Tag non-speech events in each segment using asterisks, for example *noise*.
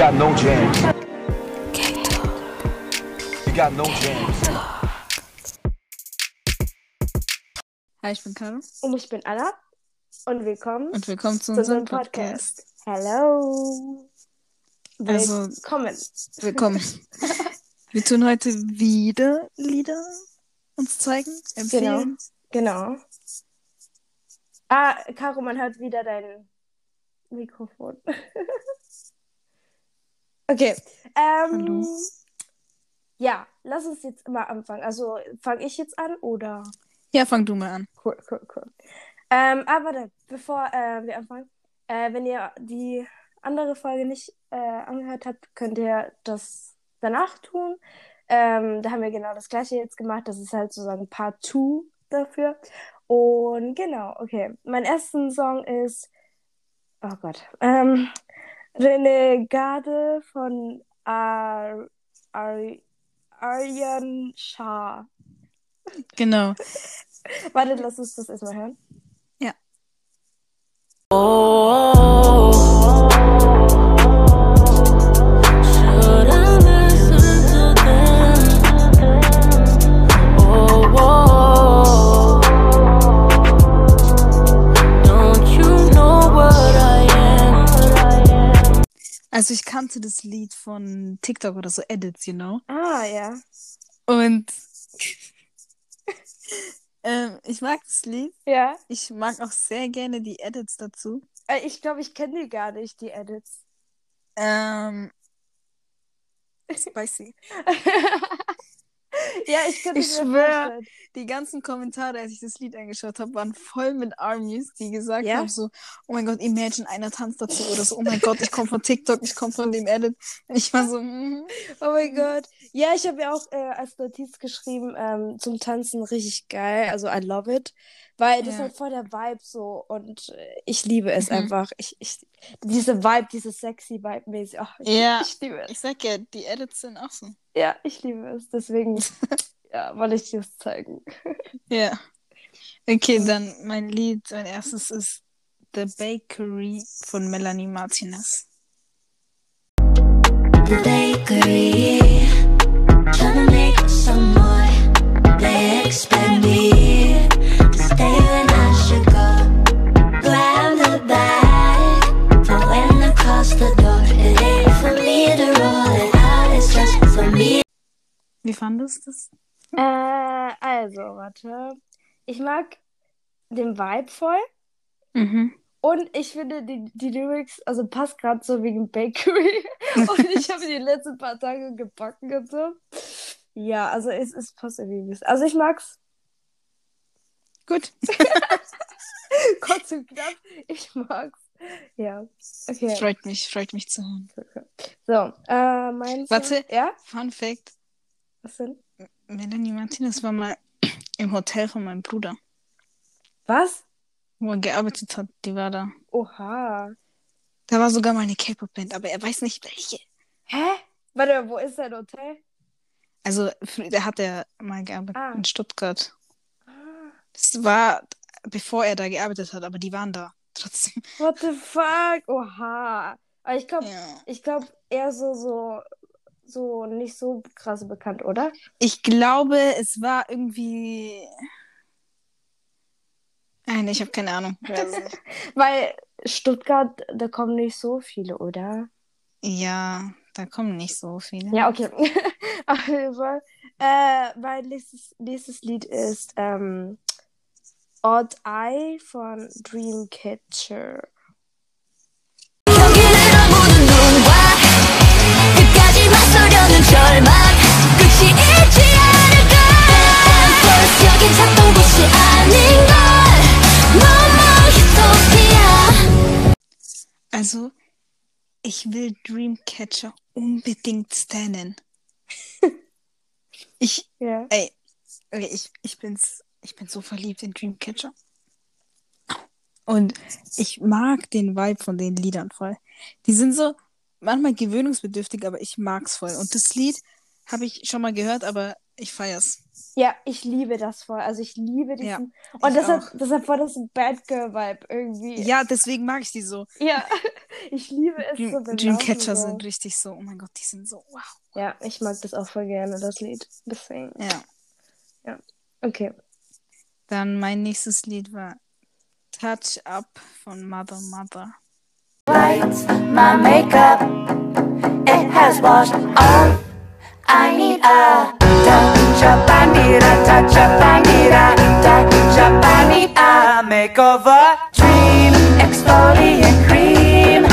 got no jams. You got no jams. Hi, ich bin Caro Und ich bin Anna. Und willkommen und willkommen zu zu unserem Podcast. Podcast. Hello. Also- Willkommen. Willkommen. *laughs* Wir tun heute wieder Lieder uns zeigen, empfehlen. Genau. Ah, Caro, man hört wieder dein Mikrofon. *laughs* okay. Ähm. Ja, lass uns jetzt mal anfangen. Also, fange ich jetzt an oder? Ja, fang du mal an. Cool, cool, cool. Ähm, aber warte, bevor äh, wir anfangen, äh, wenn ihr die andere Folge nicht äh, angehört habt, könnt ihr das danach tun. Ähm, da haben wir genau das gleiche jetzt gemacht. Das ist halt sozusagen Part 2 dafür. Und genau, okay. Mein erster Song ist, oh Gott, ähm, Renegade von Ar Ar Aryan Shah. Genau. Warte, lass uns das erstmal hören. Ja. Should Also ich kannte das Lied von TikTok oder so, Edits, you know. Ah, ja. Und *laughs* ähm, ich mag das Lied. Ja. Ich mag auch sehr gerne die Edits dazu. Äh, Ich glaube, ich kenne die gar nicht, die Edits. Ähm, *laughs* spicy. *laughs* ja, ich kann Ich es mir schwör. vorstellen. Die ganzen Kommentare, als ich das Lied angeschaut habe, waren voll mit Armies, die gesagt Ja? haben so, oh mein Gott, imagine einer tanzt dazu oder so, oh mein Gott, ich komme von TikTok, ich komme von dem Edit. Und ich war so, mhm. Oh mein Gott. Ja, ich habe ja auch äh, als Notiz geschrieben, ähm, zum Tanzen richtig geil. Also, I love it. Weil das Ja. ist halt voll der Vibe so und äh, ich liebe es Mhm. einfach. Ich, ich, diese Vibe, diese sexy Vibe mäßig. Ach, ich, Ja. ich liebe es. ich sag ja, die Edits sind auch so. Ja, ich liebe es. Deswegen, *laughs* ja, wollte ich dir das zeigen. *laughs* Ja. Okay, dann mein Lied, mein erstes ist The Bakery von Melanie Martinez. The bakery, trying to make some more. They expect me Wie fandest du das? Äh, also, warte. Ich mag den Vibe voll. Mhm. Und ich finde die, die Lyrics, also passt gerade so wegen Bakery. *laughs* Und ich habe die letzten paar Tage gebacken und so. Ja, also es, es passt irgendwie. Also ich mag's Gut. *laughs* *laughs* kurz und knapp. Ich mag's. Ja. Okay. Freut mich, freut mich zu hören. So, äh, mein Warte. Ja? Fun Fact: Was denn? Melanie Martinez war mal *clears throat* im Hotel von meinem Bruder, Was? wo er gearbeitet hat. Die war da. Oha. Da war sogar mal eine K-Pop-Band, aber er weiß nicht welche. Hä? Warte, wo ist dein Hotel? Also, da hat er mal gearbeitet Ah. in Stuttgart. Ah, Das war, bevor er da gearbeitet hat, aber die waren da trotzdem. What the fuck? Oha. Aber ich glaube, Ja. ich glaube eher so, so, so nicht so krass bekannt, oder? Ich glaube, es war irgendwie. Nein, ich habe keine Ahnung. *laughs* Weil Stuttgart, da kommen nicht so viele, oder? ja, da kommen nicht so viele. Ja, okay. *laughs* Auf jeden Fall. Äh, mein nächstes, nächstes Lied ist ähm, Odd Eye von Dreamcatcher. Also, ich will Dreamcatcher unbedingt stannen. *laughs* ich, ja. ey, ich, ich bin's ich bin so verliebt in Dreamcatcher. Und ich mag den Vibe von den Liedern voll. Die sind so manchmal gewöhnungsbedürftig, aber ich mag's voll. Und das Lied habe ich schon mal gehört, aber ich feier's. Ja, ich liebe das voll. Also ich liebe diesen. Ja, und hat, auch. das hat voll das Bad Girl Vibe irgendwie. Ja, deswegen mag ich die so. Ja. *laughs* Ich liebe es so Dream, beim Dreamcatcher so. sind richtig so, oh mein Gott, die sind so, wow. Ja, ich mag das auch voll gerne, das Lied. Deswegen. Ja. Okay. Dann mein nächstes Lied war Touch Up von Mother Mother. lights, my makeup, it has washed off. I need a touch up, I need a touch up, I need a touch up, I need a Makeover. dream exfoliant cream,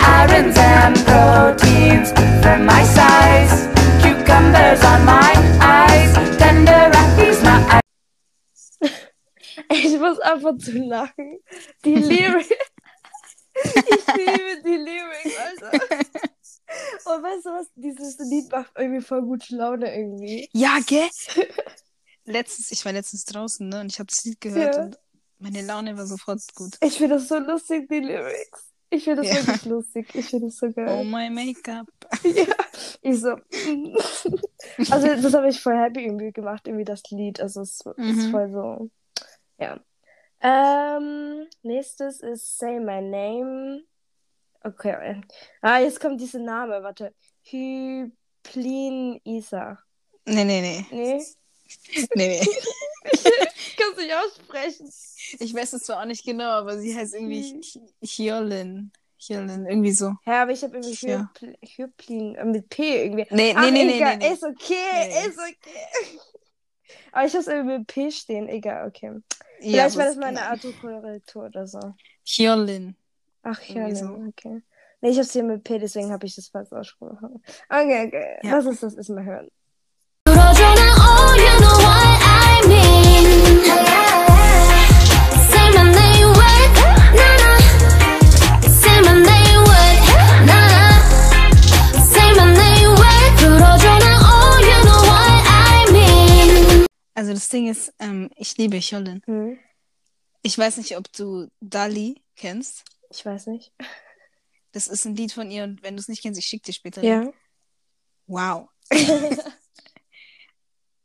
irons and proteins for my size, cucumbers on my eyes, Ich muss einfach zu lachen. Die Lyrics. ich liebe die Lyrics, Alter. Und weißt du was? Dieses Lied macht irgendwie voll gute Laune irgendwie. Ja, gell? letztens, ich war letztens draußen, ne, und ich habe das Lied gehört Ja. und meine Laune war sofort gut. Ich finde das so lustig, die Lyrics. Ich finde das Ja. wirklich lustig. Ich finde das so Oh geil. my Make-up. Ja. Ich so. mm. also, das habe ich voll happy irgendwie gemacht, irgendwie das Lied. Also, es ist Mhm. voll so. Ja. Ähm, nächstes ist Say My Name. Okay. Ah, jetzt kommt dieser Name. Warte. Hyplin Isa. Nee, nee, nee. Nee? *laughs* nee, nee. *laughs* Ich kann es nicht aussprechen. Ich weiß es zwar auch nicht genau, aber sie heißt irgendwie. Hy- Hyolin. Hyolin, irgendwie so. Ja, aber ich habe irgendwie Ja. Hypl Hyplin äh, mit P irgendwie. Nee, Ach, nee, nee, nee, egal. nee, nee. Ist okay, Nee. ist okay. *laughs* Aber ich habe es irgendwie mit P stehen. Egal, okay. Ja, Vielleicht war das aber- meine Autokorrektur oder so. Hyolin. Ach ja, ne, so. okay. Nee, ich hab's hier mit P, deswegen habe ich das falsch ausgesprochen. Okay, okay. Ja. Lass uns das erstmal hören. Also das Ding ist, ähm, ich liebe Hyolin. Hm? Ich weiß nicht, ob du Dali kennst. Ich weiß nicht. Das ist ein Lied von ihr und wenn du es nicht kennst, ich schicke dir später. Ja. den. Wow. *laughs*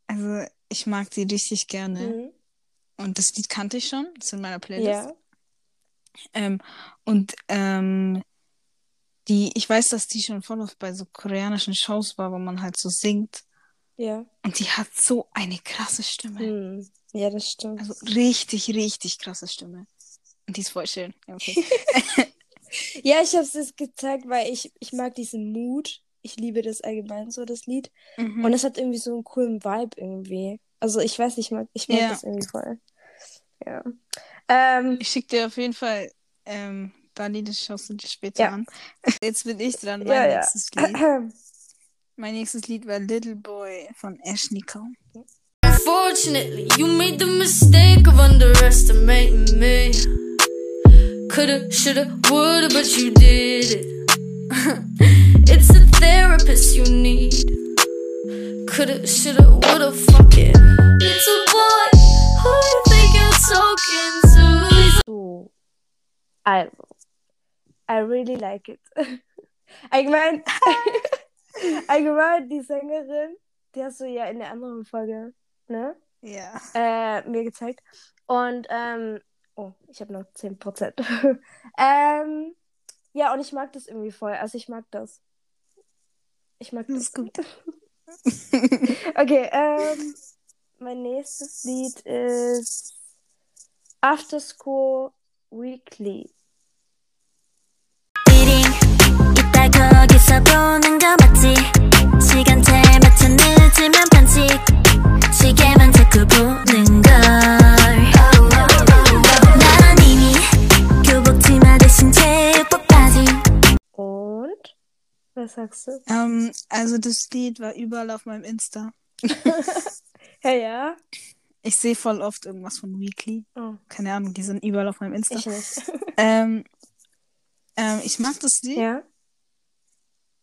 Also ich mag die richtig gerne. Hm? Und das Lied kannte ich schon. Das ist in meiner Playlist. Ja. Ähm, und ähm, die, ich weiß, dass die schon voll oft bei so koreanischen Shows war, wo man halt so singt. Ja. Und die hat so eine krasse Stimme. Hm. Ja, das stimmt. Also richtig, richtig krasse Stimme. Und die ist voll schön. Ja, okay. *laughs* Ja, ich hab's jetzt gezeigt, weil ich, ich mag diesen Mut. Ich liebe das allgemein so, das Lied. Mhm. Und es hat irgendwie so einen coolen Vibe irgendwie. Also ich weiß nicht, ich mag, ich mag Ja. das irgendwie voll. Ja. Ähm, Ich schicke dir auf jeden Fall ähm, Dali, das schaust du dir später Ja. an. Jetzt bin ich dran, mein ja, nächstes Lied. *clears throat* Mein nächstes Lied war Little Boy von Ash Nicole. Unfortunately, you made the mistake of underestimating me. Coulda, shoulda, woulda, but you did it. *laughs* it's a therapist you need. Coulda, shoulda, woulda, fuck it. It's a boy who you think you're talking to. So. Also. I really like it. *laughs* Allgemein, *laughs* *laughs* allgemein die Sängerin, die hast du ja in der anderen Folge, ne? Ja. Äh, mir gezeigt. Und, ähm, oh, ich habe noch 10%. *laughs* ähm, ja, und ich mag das irgendwie voll. Also ich mag das. Ich mag Das das. gut. *laughs* Okay, ähm, mein nächstes Lied ist After School Weekly. 거기서 보는 거 맞지 시간대 맞춰 늦으면 반칙 시계만 자꾸 보는 걸 난 이미 교복치마 대신 제복 바지 Und? Was sagst du? Ähm, also das Lied war überall auf meinem Insta. *laughs* Ja, ja. Ich sehe voll oft irgendwas von Weekly. Oh, Keine Ahnung, die sind überall auf meinem Insta. ich nicht. Ähm, ähm, ich mag das Lied ja?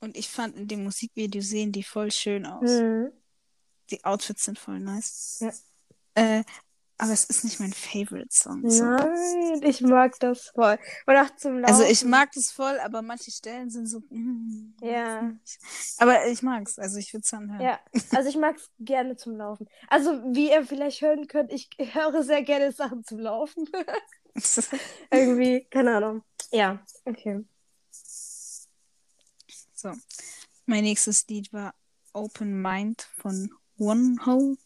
und ich fand in dem Musikvideo sehen die voll schön aus. Hm. Die Outfits sind voll nice. Ja. Äh, aber es ist nicht mein Favorite Song. So. Nein, ich mag das voll. Und auch zum Laufen. Also ich mag das voll, aber manche Stellen sind so. mm, Ja. Aber ich mag's. Also ich würde es anhören. Ja, also ich mag es gerne zum Laufen. Also wie ihr vielleicht hören könnt, ich höre sehr gerne Sachen zum Laufen. *laughs* *laughs* Irgendwie, keine Ahnung. Ja, okay. So. Mein nächstes Lied war Open Mind von One Hole.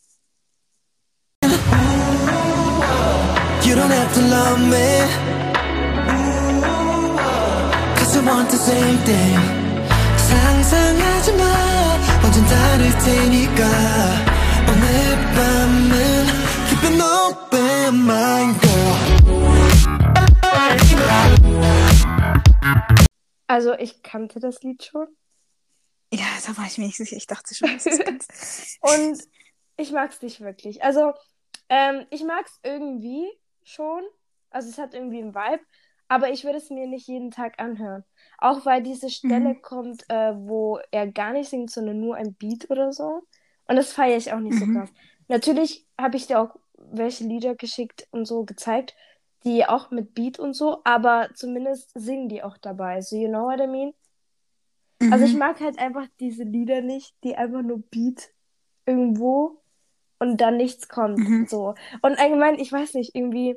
You don't have to love me. Cause I want the same thing. 상상하지 마. 완전 다를 테니까. 오늘 밤은 keep an open mind, girl. Also ich kannte das Lied schon. Ja, da war ich mir nicht sicher. Ich dachte schon, dass du es *laughs* kennst. Und ich mag es nicht wirklich. Also, ähm, ich mag es irgendwie schon. Also, es hat irgendwie einen Vibe. Aber ich würde es mir nicht jeden Tag anhören. Auch weil diese Stelle Mhm. kommt, äh, wo er gar nicht singt, sondern nur ein Beat oder so. Und das feiere ich auch nicht so Mhm. krass. Natürlich habe ich dir auch welche Lieder geschickt und so gezeigt, die auch mit Beat und so, aber zumindest singen die auch dabei. So, you know what I mean? Also ich Mhm. mag halt einfach diese Lieder nicht, die einfach nur Beat irgendwo und dann nichts kommt. Mhm. So. Und allgemein, ich weiß nicht, irgendwie,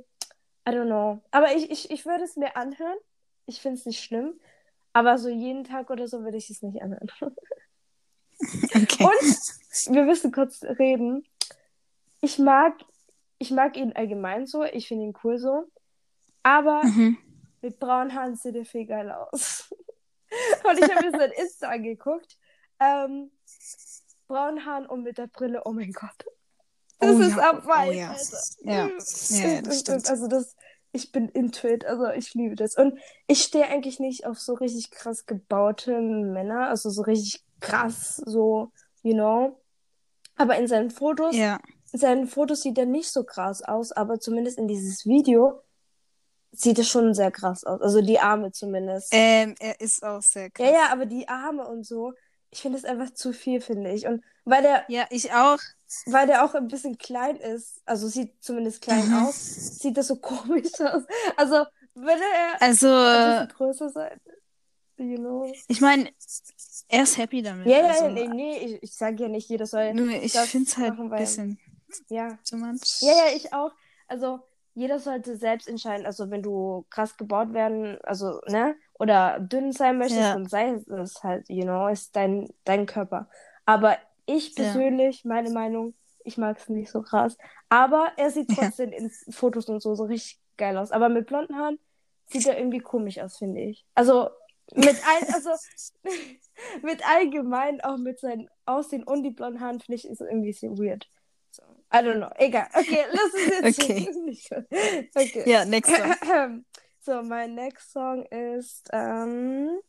I don't know. Aber ich, ich, ich würde es mir anhören. Ich finde es nicht schlimm. Aber so jeden Tag oder so würde ich es nicht anhören. *laughs* Okay. Und wir müssen kurz reden. Ich mag, ich mag ihn allgemein so. Ich finde ihn cool so. Aber Mhm. mit braunen Haaren sieht er viel geil aus. *laughs* Und ich habe mir sein Insta angeguckt. Ähm, braunen Haaren und mit der Brille, oh mein Gott. Das Oh ist ja, am Vibe, oh ja. Ja, ja, das stimmt. Also das, ich bin into it, also ich liebe das. Und ich stehe eigentlich nicht auf so richtig krass gebaute Männer, also so richtig krass, so, you know. Aber in seinen Fotos, Ja. in seinen Fotos sieht er nicht so krass aus, aber zumindest in dieses Video sieht es schon sehr krass aus. Also die Arme zumindest. Ähm, er ist auch sehr krass. Ja, ja, aber die Arme und so, ich finde es einfach zu viel, finde ich. Und weil der, Ja, ich auch. weil der auch ein bisschen klein ist, also sieht zumindest klein Mhm. aus, sieht das so *laughs* komisch aus. Also, würde er Also, ein bisschen größer sein, you know. ich meine, er ist happy damit. Ja, ja, also, ja, nee, nee, ich, ich sage ja nicht, jeder soll. Nur ich finde es halt ein bisschen Ja. too much. Ja, ja, ich auch. Also, jeder sollte selbst entscheiden. Also, wenn du krass gebaut werden, also, ne, oder dünn sein möchtest, Ja. dann sei es halt, you know, ist dein, dein Körper. Aber ich Ja. persönlich, meine Meinung, ich mag es nicht so krass. Aber er sieht Ja. trotzdem in Fotos und so, so richtig geil aus. Aber mit blonden Haaren sieht er irgendwie komisch aus, finde ich. Also, mit ein, also, *laughs* mit allgemein, auch mit seinem Aussehen und die blonden Haaren, finde ich, ist irgendwie ein bisschen weird. I don't know. Egal. Okay, lass es jetzt okay. *laughs* Okay. Ja, next song. *clears throat* so, mein next song ist, ähm,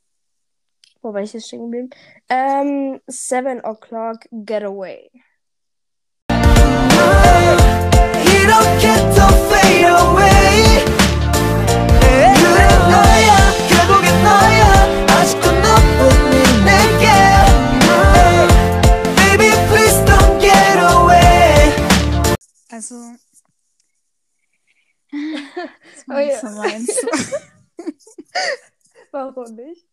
wo war ich jetzt stehen geblieben? Ähm, Seven O'Clock Getaway. He don't get to fade away. Also. Das Oh war nicht ja. so meins. *laughs* Warum nicht?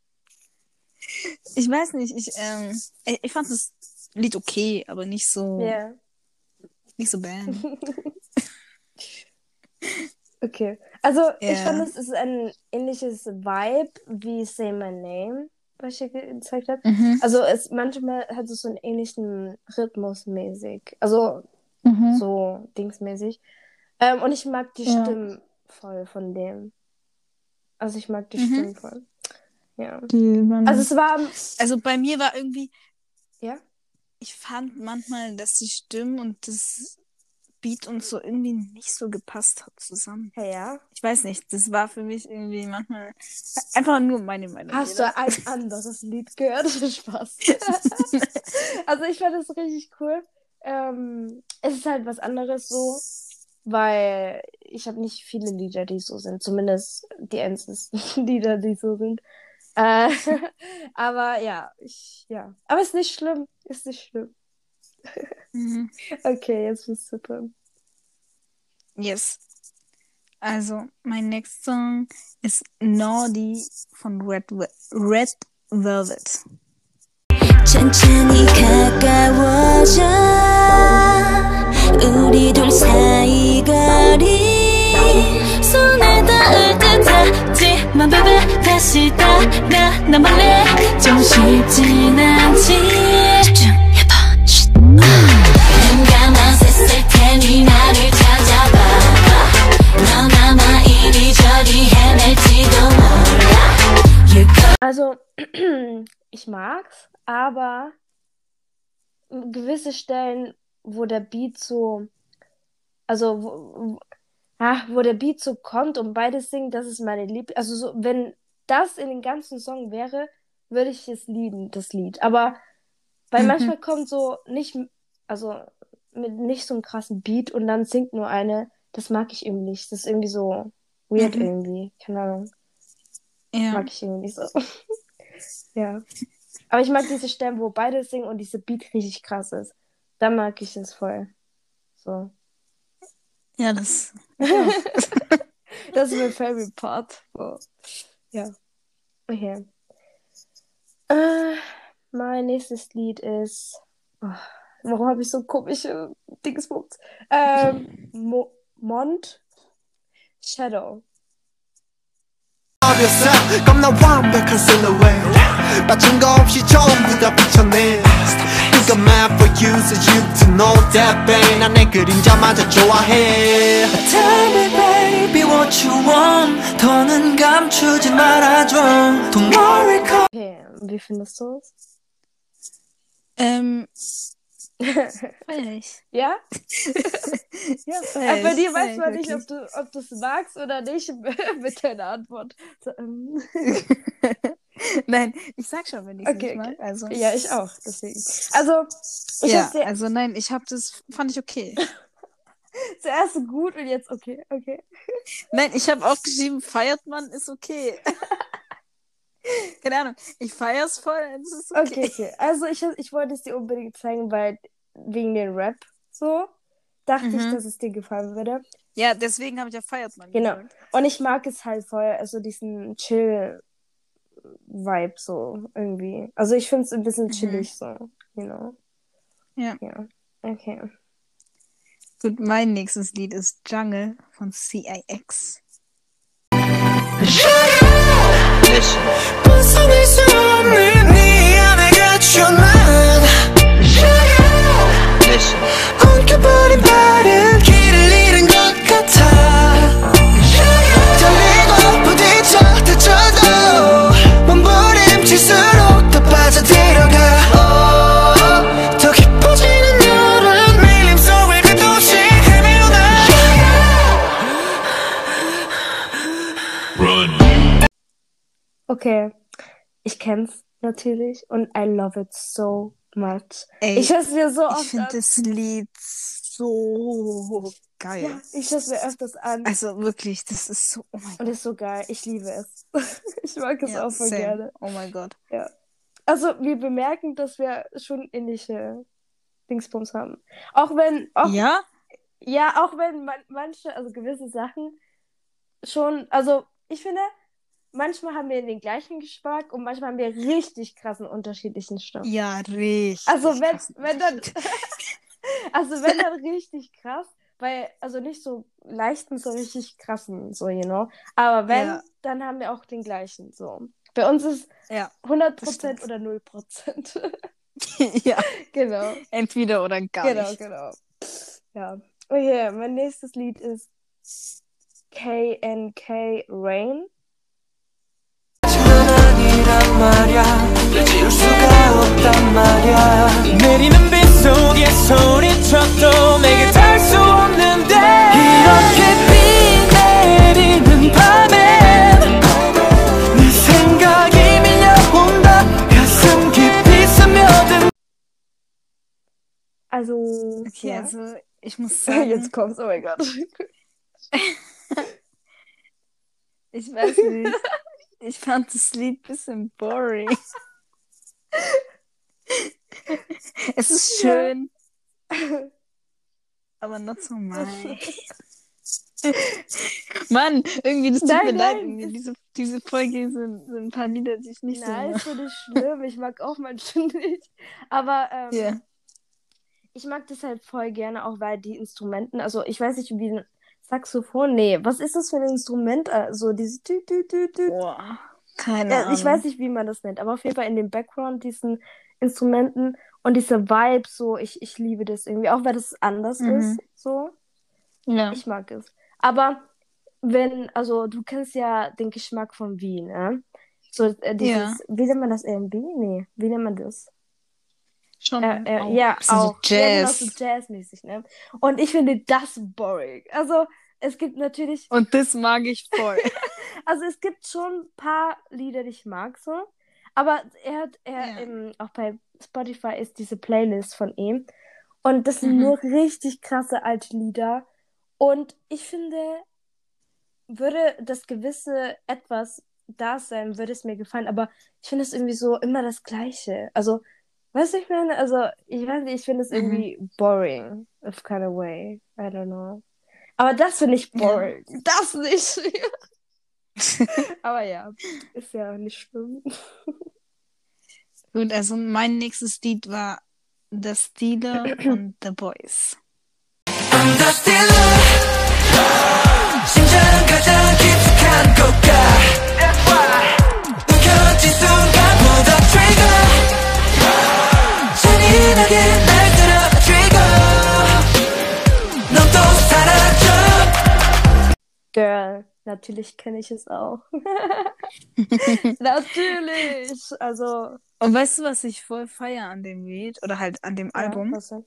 Ich weiß nicht, ich, ähm, ich, ich fand das Lied okay, aber nicht so, Ja. nicht so bam. *laughs* Okay. Also, ich Ja. fand, es ist ein ähnliches Vibe wie Say My Name, was ich dir gezeigt habe. Mhm. Also, es manchmal hat es so einen ähnlichen Rhythmus mäßig. Also, Mhm. so dingsmäßig. Ähm, und ich mag die Ja. Stimmen voll von dem. Also, ich mag die Mhm. Stimmen voll. Ja. Die man, Also, also, es war. also bei mir war irgendwie, Ja? ich fand manchmal, dass die Stimmen und das Beat und so irgendwie nicht so gepasst hat zusammen. Hey, ja. Ich weiß nicht, das war für mich irgendwie manchmal einfach nur meine Meinung. Hast jeder. du ein anderes Lied gehört? *laughs* Spaß. *laughs* also ich fand das richtig cool. Ähm, es ist halt was anderes so, weil ich habe nicht viele Lieder, die so sind. Zumindest die einzigen *laughs* Lieder, die so sind. Äh, *laughs* aber ja, ich, ja. Aber ist nicht schlimm. Ist nicht schlimm. Mhm. *laughs* Okay, jetzt bist du dran. Yes. Also, mein next Song ist Naughty von Red, Ve- Red Velvet. 천천히 가까워져. 우리 둘 사이 거리. 손에 닿을 듯 하지만 baby 다시 따라 나 몰래 좀 쉽진 않지. Also, *clears throat* ich mag's, aber gewisse Stellen, wo der Beat so, also wo, ah, wo der Beat so kommt und beides singt, das ist meine Lieb. Also so, wenn das in den ganzen Song wäre, würde ich es lieben, das Lied. Aber weil Mhm. manchmal kommt so nicht, also mit nicht so einem krassen Beat und dann singt nur eine, das mag ich irgendwie nicht. Das ist irgendwie so weird Mhm. irgendwie. Keine Ahnung. Ja. Mag ich irgendwie nicht so. *laughs* ja. Aber ich mag diese Stellen, wo beide singen und diese Beat richtig krass ist. Da mag ich es voll. So. Ja, das. *laughs* Das ist mein favorite part. So. Ja. Okay. Äh, mein nächstes Lied ist. Oh, warum habe ich so komische Dingsbums? Ähm, Mo Mont Shadow. 어렸어 겁나 완벽한 silhouette 빠진 거 없이 전부 다 비춰내 이거 mad for you so you to know that babe 난내 그림자마저 좋아해 Tell me baby what you want 더는 감추지 말아줘 Don't worry come Okay, wie findest du es? Ähm. Ich. Ja? *laughs* Ja, Aber bei dir weiß man nicht, ob du ob du es magst oder nicht *laughs* mit deiner Antwort. Ähm, *laughs* Nein, ich sag schon, wenn ich es Okay, nicht mag. okay. Also, ja, ich auch, deswegen. Also, ich ja, dir also nein, ich hab das, fand ich okay. zuerst gut und jetzt okay, okay. Nein, ich habe auch geschrieben, feiert man, ist okay. *laughs* Keine Ahnung, ich feier's voll, es ist okay. Okay, okay. Also, ich, ich wollte es dir unbedingt zeigen, weil wegen den Rap so dachte ich, Mhm. dass es dir gefallen würde. Ja, deswegen habe ich ja feiert man Genau. gesagt. Und ich mag es halt voll, also diesen Chill-Vibe so irgendwie. Also, ich finde es ein bisschen Mhm. chillig so, you know. Ja. Ja. Okay. Gut, mein nächstes Lied ist Jungle von CIX. Yaşa. Okay. Ich kenn's natürlich und I love it so much. Ey, Ich höre es mir so ich oft finde an. das Lied so geil. Ja, ich höre mir öfters an. Also wirklich, das ist so, oh mein Und ist so geil. Ich liebe es. *laughs* ich mag es Ja, auch voll same. gerne. Oh mein Gott. Also, wir bemerken, dass wir schon ähnliche Dingsbums haben. Auch wenn, auch, ja? Ja? auch wenn man, manche, also gewisse Sachen schon, also ich finde, manchmal haben wir den gleichen Geschmack und manchmal haben wir richtig krassen unterschiedlichen Stoff. Ja, richtig. Also wenn, wenn dann, *laughs* also wenn dann richtig krass, weil, also nicht so leichten, so richtig krassen, so, you know. Aber wenn, Ja. dann haben wir auch den gleichen, so. Bei uns ist Ja. 100% stimmt. oder 0%. *laughs* ja, *laughs* genau, entweder oder gar genau, nicht. genau. Ja. Okay, mein nächstes Lied ist KNK Rain. 아니란 말야 지울 수가 없단 말야 내리는 빗속에 소리쳐도 내게 닿을 수 없는데 이렇게 비 내리는 밤엔 네 생각이 밀려온다 가슴 깊이 스며든 Also, Okay, ja. also ich muss *laughs* sagen, Jetzt kommt's, oh mein Gott. ich weiß nicht. *laughs* Ich fand das Lied ein bisschen boring. es ist schön, aber not so mine. Mann, irgendwie, das tut Nein, mir leid. nein, Diese, diese Folge sind, sind ein paar Lieder, die ich nicht Nein, so ist so nicht schlimm. Ich mag auch manche nicht. Aber ähm, Ja. ich mag das halt voll gerne, auch weil die Instrumenten, also ich weiß nicht, wie Saxophon, nee, was ist das für ein Instrument? Also diese tü, tü, tü, tü. Boah. Keine Ja, Ahnung. ich weiß nicht, wie man das nennt, aber auf jeden Fall in dem Background, diesen Instrumenten und diese Vibe, so, ich, ich liebe das irgendwie, auch weil das anders Mhm. ist, so. Ja. Ich mag es. Aber wenn, also du kennst ja den Geschmack von Wien, ne? So, äh, dieses, Ja. wie nennt man das, R&B? Nee, wie nennt man das? Schon. Äh, äh, auch. ja, auch. So Ja, genau, Jazz. so Jazzmäßig, ne? Und ich finde das boring. Also, es gibt natürlich, Und das mag ich voll. *laughs* also es gibt schon ein paar Lieder, die ich mag, so. Aber er hat, er, Ja. ähm, auch bei Spotify ist diese Playlist von ihm. Und das sind Mhm. nur richtig krasse alte Lieder. Und ich finde, würde das gewisse etwas da sein, würde es mir gefallen. Aber ich finde es irgendwie so immer das Gleiche. Also, weißt du, ich meine, also, ich weiß nicht, ich finde es Mhm. irgendwie boring, of kind of way. I don't know. Aber das finde ich Ja. boring. Das nicht. *laughs* Aber ja, ist ja nicht schlimm. Gut, also mein nächstes Lied war The Stealer *clears throat* und The Boys. I'm the stealer 심장 가장 깊숙한 곳가 움 잔인하게 날 들어 trigger 넌 또 사라져 Girl, natürlich kenne ich es auch. *laughs* natürlich. Also, Und weißt du, was ich voll feier an dem Lied? Oder halt an dem Album? Ja, was denn?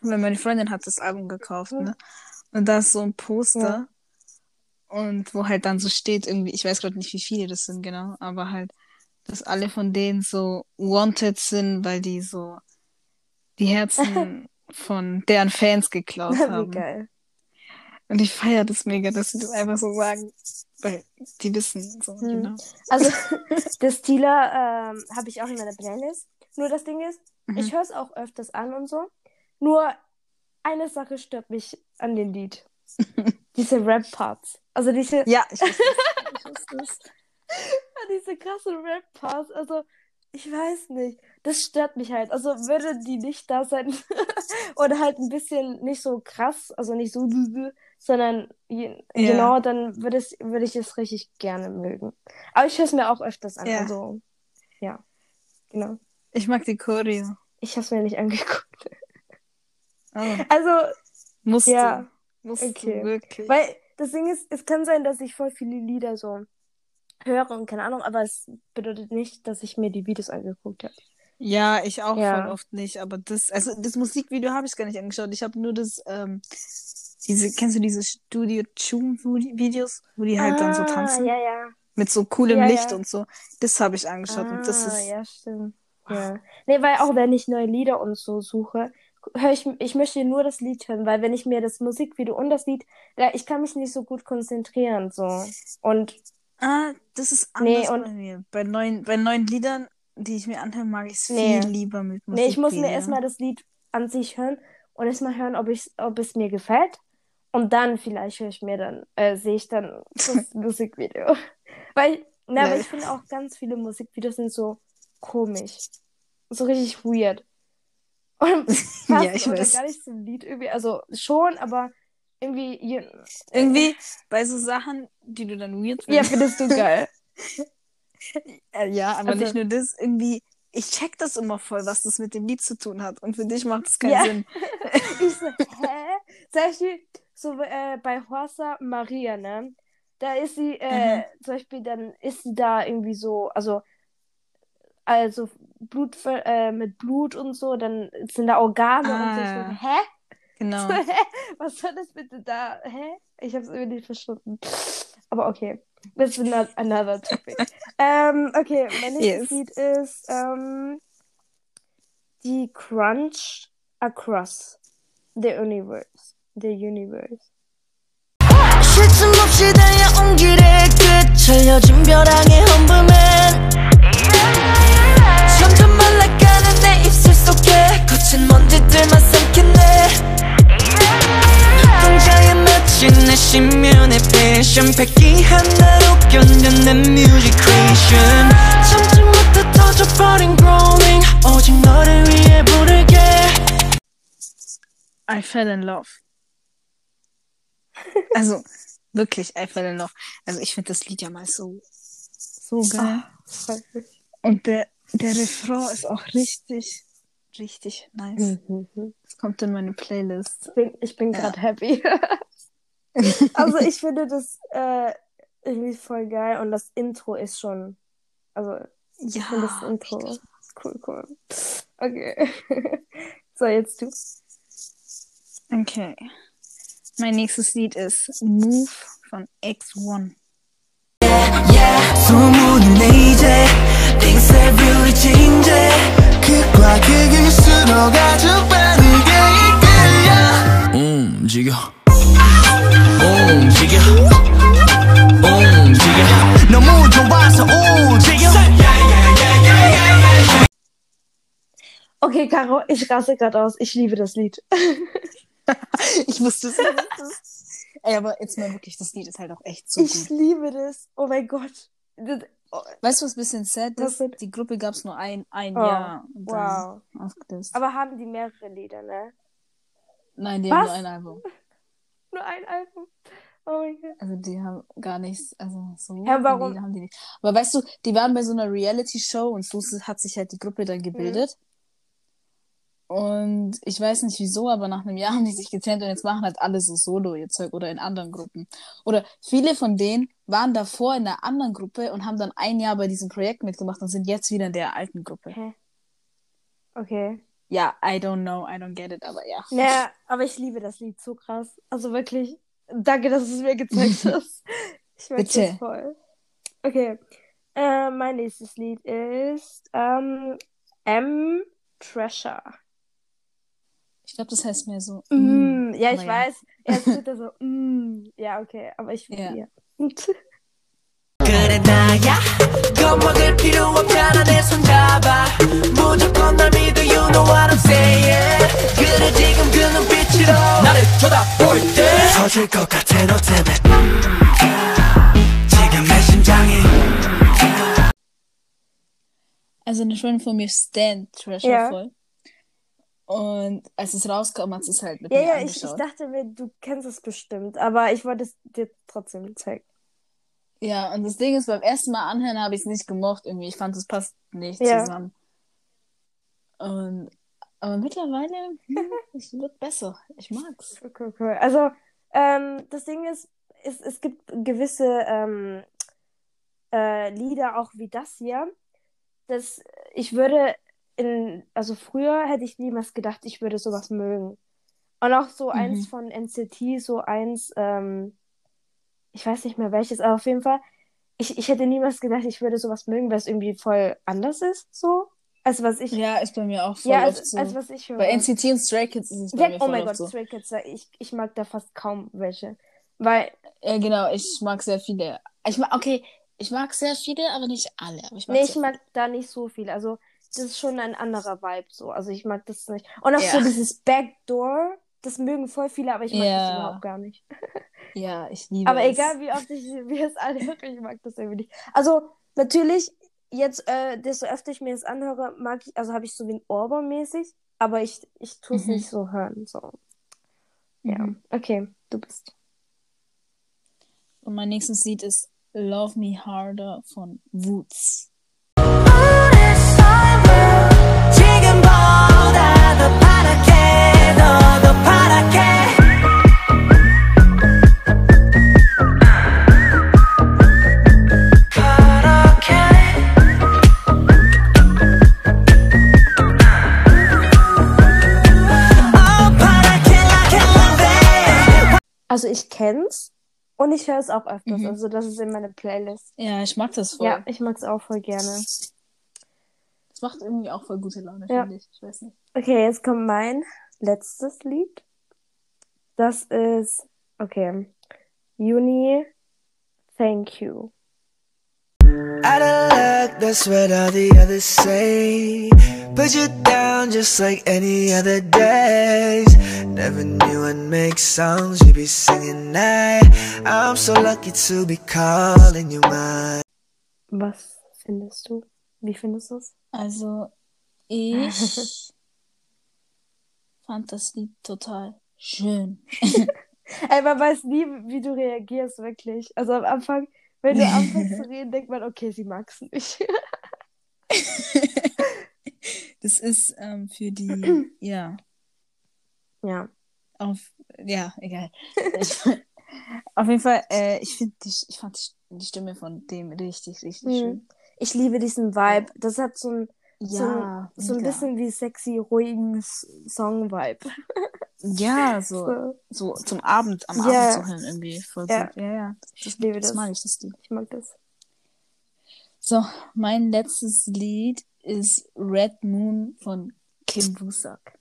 Weil meine Freundin hat das Album gekauft, Mhm. ne? Und da ist so ein Poster. Und wo halt dann so steht, irgendwie, ich weiß gerade nicht, wie viele das sind, genau, aber halt, dass alle von denen so wanted sind, weil die so die Herzen *laughs* von deren Fans geklaut *laughs* Wie haben. geil. Und ich feiere das mega, dass sie das einfach so sagen, weil die wissen so, Hm. genau. Also, *laughs* das Stealer ähm, habe ich auch in meiner Playlist. Nur das Ding ist, Mhm. ich höre es auch öfters an und so. Nur eine Sache stört mich an dem Lied. diese Rap-Parts. Also diese, Ja. Ich wusste es. diese krasse Rap-Parts. Also, ich weiß nicht. Das stört mich halt. Also, würde die nicht da sein *laughs* oder halt ein bisschen nicht so krass, also nicht so, sondern je, Ja. genau, dann würde es, würde ich es richtig gerne mögen. Aber ich höre es mir auch öfters an. Ja. Also, ja. Genau. Ich mag die Choreo. Ich habe es mir nicht angeguckt. *laughs* Oh, Also, musst Ja. du. Musst Okay. du wirklich. weil das Ding ist, es kann sein, dass ich voll viele Lieder so höre und keine Ahnung, aber es bedeutet nicht, dass ich mir die Videos angeguckt habe. Ja, ich auch Ja. voll oft nicht, aber das, also das Musikvideo habe ich gar nicht angeschaut. Ich habe nur das, ähm, diese, kennst du diese Studio Tune Videos, wo die halt dann so tanzen? Ah, Ja, ja. Mit so coolem Ja, Licht ja. und so. Das habe ich angeschaut und das Ah, ist, ja, stimmt. Ja. Nee, weil auch wenn ich neue Lieder und so suche, höre ich, ich möchte nur das Lied hören, weil wenn ich mir das Musikvideo und das Lied, ich kann mich nicht so gut konzentrieren, so. Und ah, das ist Nee, anders und- bei mir. Bei neuen, bei neuen Liedern, die ich mir anhöre, mag ich es Nee. viel lieber mit nee, ich muss mir erstmal das Lied an sich hören und erstmal hören, ob ich, ob es mir gefällt. Und dann vielleicht höre ich mir dann, äh, sehe ich dann *laughs* das Musikvideo. *laughs* Weil, na, aber Nee. ich finde auch ganz viele Musikvideos sind so komisch. So richtig weird. Und passt *laughs* Ja, ich weiß. gar nicht zum Lied irgendwie. Also schon, aber irgendwie. je- Irgendwie bei so Sachen, die du dann weird Ja, findest. findest du geil. *laughs* Äh, ja, aber Also- nicht nur das, irgendwie, ich check das immer voll, was das mit dem Lied zu tun hat. Und für dich macht es keinen Ja. Sinn. *laughs* Ich so, hä? Zum Beispiel, so äh, bei Horsa Maria, ne? Da ist sie, äh, Mhm. zum Beispiel, dann ist sie da irgendwie so, also, also Blut äh, mit Blut und so, dann sind da Organe und so. Ich Ah. so, hä? Genau. So, *laughs* hä? Was soll das bitte da? Hä? Ich hab's irgendwie nicht verstanden. Aber okay. Das ist not another topic. *laughs* ähm, okay, mein nächstes Yes. Lied ist ähm, die Crunch Across the Universe. The Universe. 쉴 틈 없이 달려온 길의 끝 철려진 벼랑의 험블맨 점점 말라가는 내 입술 속에 거친 먼지들만 삼켰네 동자에 맺힌 내 신면의 패션 패기 하나로 견뎌낸 뮤직 크리에이션 참지 못해 터져버린 growing 오직 너를 위해 부를게 I fell in love. Also, wirklich, I fell in love. Also, ich finde das Lied ja mal so, so geil. Freut mich. Und der, der Refrain ist auch richtig, richtig nice. Mhm. Das kommt in meine Playlist. Ich bin, ich bin Ja. gerade happy. *laughs* also ich finde das äh, irgendwie voll geil und das Intro ist schon, also ich Ja. finde das Intro ist cool, cool. Okay. *laughs* so, jetzt du. Okay. Mein nächstes Lied ist Move von X1. 소문은 내 이제 Things have really changed 극과 극을 쓸어가져 빠르게 이끌려 움직여 움직여 움직여 너무 좋아서 움직여 Okay, Caro, ich raste gerade aus. Ich liebe das Lied. *laughs* Ich wusste es nicht. Ey, aber jetzt mal wirklich, das Lied ist halt auch echt so Ich gut. liebe das. Oh mein Gott. Das, oh, Weißt du, was ein bisschen sad Was ist? denn? Die Gruppe gab es nur ein, ein Oh, Jahr. und wow. dann Aufgelöst. Aber haben die mehrere Lieder, ne? Nein, die Was? haben nur ein Album. Nur ein Album. Oh mein Gott. Also die haben gar nichts, also so viele warum? Lieder haben die nicht. Aber weißt du, die waren bei so einer Reality-Show und so hat sich halt die Gruppe dann gebildet. Und ich weiß nicht wieso, aber nach einem Jahr *laughs* haben die sich getrennt und jetzt machen halt alle so Solo ihr Zeug oder in anderen Gruppen. Oder viele von denen waren davor in einer anderen Gruppe und haben dann ein Jahr bei diesem Projekt mitgemacht und sind jetzt wieder in der alten Gruppe. Hä? Okay. Ja, I don't know, I don't get it, aber ja. Naja, aber ich liebe das Lied so krass. Also wirklich, danke, dass du es mir gezeigt *laughs* hast. Ich mag Bitte. das voll. Okay. Äh, mein nächstes Lied ist ähm, M. Treasure. Ich glaube, das heißt mehr so. Mm, ja, aber ich weiß. Erst tut er *laughs* so, mm. Ja, okay, aber ich Ja. ja. *laughs* 그래 나야 겁먹을 필요 없잖아 내 손 잡아 무조건 날 믿어 you know what I'm saying 그래 지금 그 눈빛으로 나를 쳐다볼 때 터질 것 같아 너 때문에 지금 내 심장이 Also eine Freundin von mir stand Treasure Ja. voll. Und als es rauskam, hat sie es halt mit Ja, mir ja, ich, ich angeschaut. dachte mir, du kennst es bestimmt, aber ich wollte es dir trotzdem zeigen. Ja, und das Ding ist, beim ersten Mal anhören habe ich es nicht gemocht irgendwie. Ich fand, es passt nicht Ja. zusammen. Und aber mittlerweile, hm, *laughs* es wird besser. Ich mag's. Cool, cool, cool. Also, ähm, das Ding ist, es, es gibt gewisse ähm, äh, Lieder, auch wie das hier. Das, ich würde in, also früher hätte ich niemals gedacht, ich würde sowas mögen. Und auch so eins von NCT, so eins, ähm, ich weiß nicht mehr welches, aber auf jeden Fall, ich, ich hätte niemals gedacht, ich würde sowas mögen, weil es irgendwie voll anders ist, so, als was ich, Ja, ist bei mir auch voll ja, oft als, so. als was ich höre. bei NCT und Stray Kids ist es bei Ja, mir oh voll mein oft Gott, so. Stray Kids, ich, ich mag da fast kaum welche. Weil, Ja, genau, ich mag sehr viele. Ich mag, okay, ich mag sehr viele, aber nicht alle. Aber ich mag nee, ich mag da nicht so viel. Also, das ist schon ein anderer Vibe so. Also, ich mag das nicht. Und auch so Ja. dieses Backdoor, das mögen voll viele, aber ich mag Ja. das überhaupt gar nicht. *laughs* Ja, ich liebe Aber es. egal, wie oft ich *laughs* mir es anhöre, ich mag das irgendwie nicht. Also, natürlich, jetzt, äh, desto öfter ich mir das anhöre, mag ich, also habe ich so wie ein Ohrwurm mäßig, aber ich, ich tue es Mhm. nicht so hören. So. Ja, Mhm. okay, du bist. Und mein nächstes Lied ist Love Me Harder von Woods. Also, ich kenn's und ich höre es auch öfters. Mhm. Also, das ist in meiner Playlist. Ja, ich mag das voll. Ja, ich mag es auch voll gerne. Das macht irgendwie auch voll gute Laune, Ja. finde ich. Ich weiß nicht. Okay, jetzt kommt mein letztes Lied. Das ist, okay, Juni, Thank You. Out of luck, that's what all the others say. Put you down just like any other days. Never knew I'd make songs you'd be singing now. I'm so lucky to be calling you mine. Was findest du? Wie findest du es? Also, ich *laughs* fand das Lied total schön. *laughs* Ey, man weiß nie, wie du reagierst, wirklich. Also am Anfang Wenn du anfängst zu *laughs* reden, denkt man, okay, sie mag's nicht. Das ist ähm, für die, *clears throat* ja, ja. auf, ja, egal. *laughs* Auf jeden Fall, äh, ich finde, ich fand die, die Stimme von dem richtig, richtig Mhm. schön. Ich liebe diesen Vibe. Das hat so ein, Ja, so ein mega. bisschen wie sexy, ruhigen Song-Vibe. *laughs* Ja, so, So. so zum Abend, am Ja. Abend zu hören irgendwie. Voll Ja. gut. Ja, ja. Ich liebe Das das. mag ich, das Lied. Ich mag das. So, mein letztes Lied ist Red Moon von Kim Busak.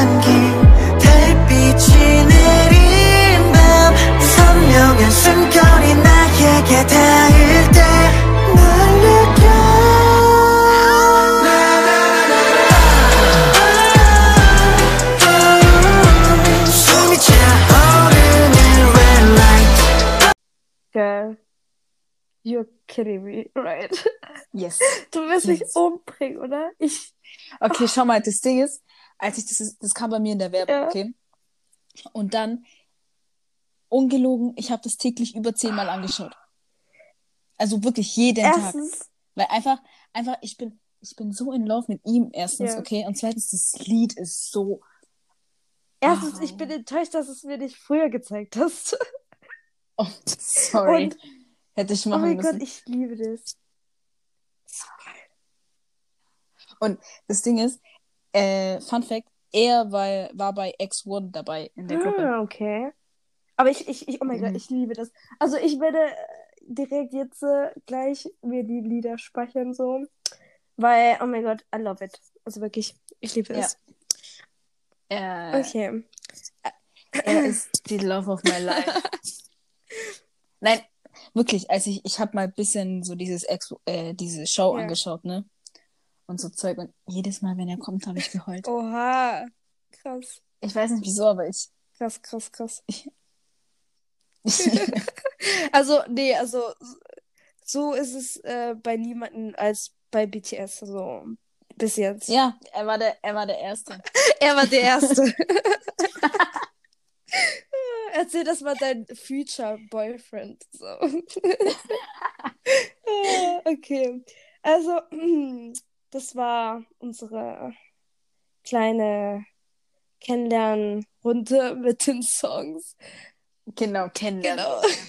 향기 달빛이 내린 밤 선명한 숨결이 나에게 닿을 때널 느껴 숨이 차오르는 red light Girl. You're kidding me, right? Yes. *laughs* Du wirst mich Yes. umbringen, oder? Ich. Okay, schau mal, das Ding ist, als ich das, das kam bei mir in der Werbung, Ja. okay? Und dann, ungelogen, ich habe das täglich über zehnmal angeschaut. Also wirklich jeden Tag. Erstens, Weil einfach, einfach, ich bin, ich bin so in Love mit ihm, erstens, Ja. okay? Und zweitens, das Lied ist so. erstens, Wow. ich bin enttäuscht, dass es mir nicht früher gezeigt hast. Oh, sorry. Und- Hätte ich Oh machen mein müssen. Gott, ich liebe das. Das Ding ist, äh, Fun Fact, er war, war bei X1 dabei in der Gruppe. Ah, okay. Aber ich, ich, ich, oh mein Mhm. Gott, ich liebe das. Also ich werde äh, direkt jetzt äh, gleich mir die Lieder speichern, so. Weil, oh mein Gott, I love it. Also wirklich, ich liebe es. Er, Okay. er ist die Love of my life. *laughs* Nein, wirklich, als ich, ich habe mal ein bisschen so dieses Ex, äh, diese Show Ja. angeschaut, ne? Und so Zeug. Und jedes Mal, wenn er kommt, habe ich geheult. Oha. Krass. Ich weiß nicht wieso, aber ich. Krass, krass, krass. *laughs* *laughs* Also, nee, also so ist es äh, bei niemandem als bei BTS, so bis jetzt. ja, er war der, er war der Erste. *laughs* Er war der Erste. Erzähl das mal dein Future Boyfriend. So. Okay. Also, *clears throat* das war unsere kleine Kennenlernrunde *laughs* mit den Songs. Genau, kennenlernen.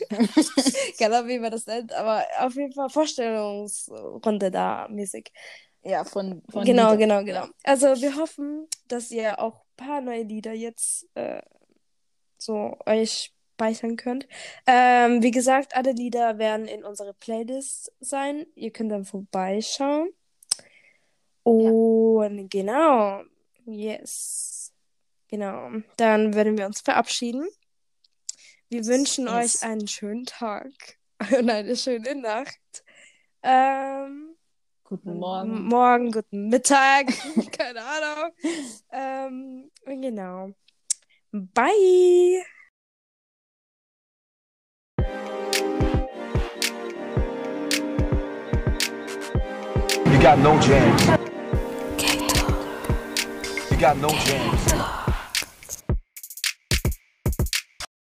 Genau. *laughs* genau, wie man das nennt, aber auf jeden Fall Vorstellungsrunde da mäßig. Ja, von, von Genau, Liedern. genau, genau. Also wir hoffen, dass ihr auch ein paar neue Lieder jetzt äh, so euch speichern könnt. Ähm, wie gesagt, alle Lieder werden in unserer Playlist sein. Ihr könnt dann vorbeischauen. Und genau, yes. Genau. Dann würden wir uns verabschieden. Wir wünschen Yes. euch einen schönen Tag *laughs* und eine schöne Nacht. Ähm, Guten Morgen. Morgen, guten Mittag, *laughs* keine Ahnung. Ähm, genau. Bye. You got no jams. You got no jams.